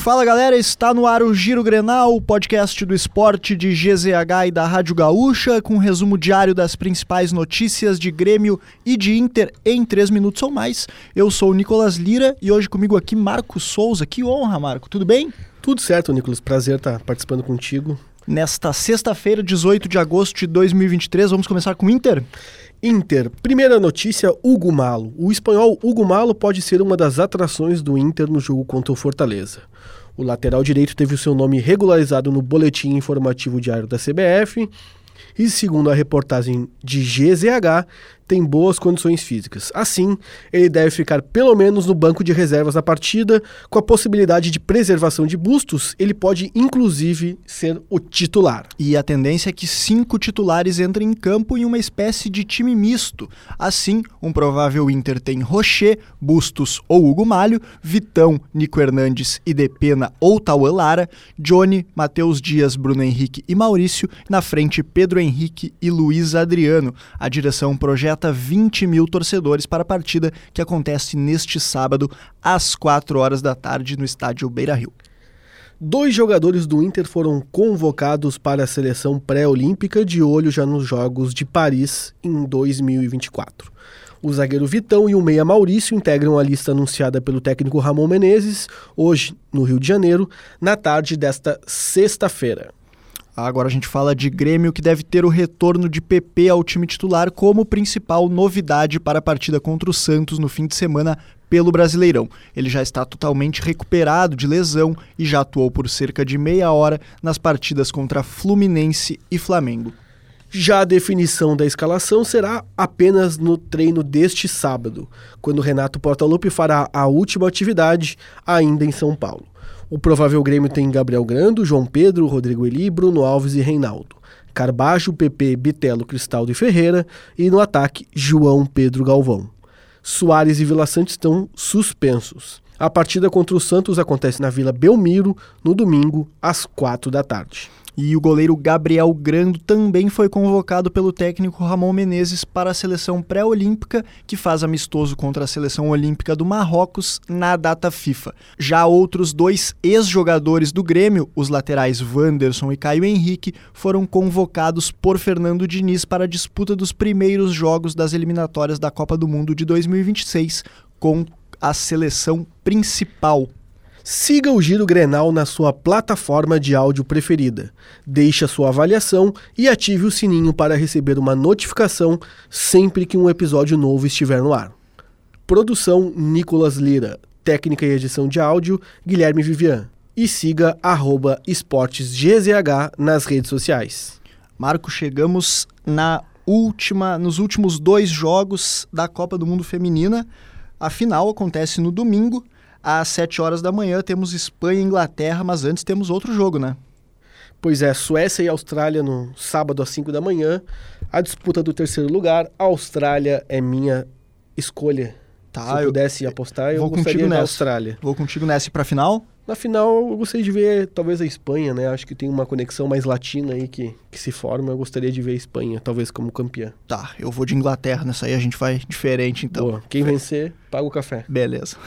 Fala galera, está no ar o Giro Grenal, o podcast do esporte de GZH e da Rádio Gaúcha, com um resumo diário das principais notícias de Grêmio e de Inter em 3 minutos ou mais. Eu sou o Nicolas Lira e hoje comigo aqui Marco Souza. Que honra, Marco, tudo bem? Tudo certo, Nicolas. Prazer estar participando contigo. Nesta sexta-feira, 18 de agosto de 2023, vamos começar com o Inter? Inter. Primeira notícia, Hugo Malo. O espanhol Hugo Malo pode ser uma das atrações do Inter no jogo contra o Fortaleza. O lateral direito teve o seu nome regularizado no boletim informativo diário da CBF e, segundo a reportagem de GZH, tem boas condições físicas. Assim, ele deve ficar pelo menos no banco de reservas na partida, com a possibilidade de preservação de bustos, ele pode inclusive ser o titular. E a tendência é que cinco titulares entrem em campo em uma espécie de time misto. Assim, um provável Inter tem Rocher, Bustos ou Hugo Malho, Vitão, Nico Hernandes e Depena ou Tauan Lara, Johnny, Matheus Dias, Bruno Henrique e Maurício, na frente Pedro Henrique e Luiz Adriano. A direção projeta 20 mil torcedores para a partida que acontece neste sábado, às 4 horas da tarde, no estádio Beira Rio. Dois jogadores do Inter foram convocados para a seleção pré-olímpica de olho já nos Jogos de Paris em 2024. O zagueiro Vitão e o meia Maurício integram a lista anunciada pelo técnico Ramon Menezes, hoje no Rio de Janeiro, na tarde desta sexta-feira. Agora a gente fala de Grêmio que deve ter o retorno de PP ao time titular como principal novidade para a partida contra o Santos no fim de semana pelo Brasileirão. Ele já está totalmente recuperado de lesão e já atuou por cerca de meia hora nas partidas contra Fluminense e Flamengo. Já a definição da escalação será apenas no treino deste sábado, quando Renato Portaluppi fará a última atividade ainda em São Paulo. O provável Grêmio tem Gabriel Grando, João Pedro, Rodrigo Eli, Bruno Alves e Reinaldo. Carbajo, PP, Bitelo, Cristaldo e Ferreira. E no ataque, João Pedro Galvão. Soares e Vila Sante estão suspensos. A partida contra o Santos acontece na Vila Belmiro no domingo, às quatro da tarde. E o goleiro Gabriel Grando também foi convocado pelo técnico Ramon Menezes para a seleção pré-olímpica, que faz amistoso contra a seleção olímpica do Marrocos na data FIFA. Já outros dois ex-jogadores do Grêmio, os laterais Wanderson e Caio Henrique, foram convocados por Fernando Diniz para a disputa dos primeiros jogos das eliminatórias da Copa do Mundo de 2026 com a seleção principal Siga o Giro Grenal na sua plataforma de áudio preferida. Deixe a sua avaliação e ative o sininho para receber uma notificação sempre que um episódio novo estiver no ar. Produção Nicolas Lira. Técnica e edição de áudio Guilherme Vivian. E siga esportesgzh nas redes sociais. Marco, chegamos na última, nos últimos dois jogos da Copa do Mundo Feminina. A final acontece no domingo às 7 horas da manhã temos Espanha e Inglaterra, mas antes temos outro jogo, né? Pois é, Suécia e Austrália no sábado às 5 da manhã. A disputa do terceiro lugar. A Austrália é minha escolha. Tá, Se eu, eu pudesse apostar, eu vou gostaria contigo da. Austrália. Vou contigo nessa para final? Na final, eu gostaria de ver talvez a Espanha, né? Acho que tem uma conexão mais latina aí que, que se forma. Eu gostaria de ver a Espanha, talvez como campeã. Tá, eu vou de Inglaterra nessa aí, a gente vai diferente então. Boa. Quem vencer, paga o café. Beleza.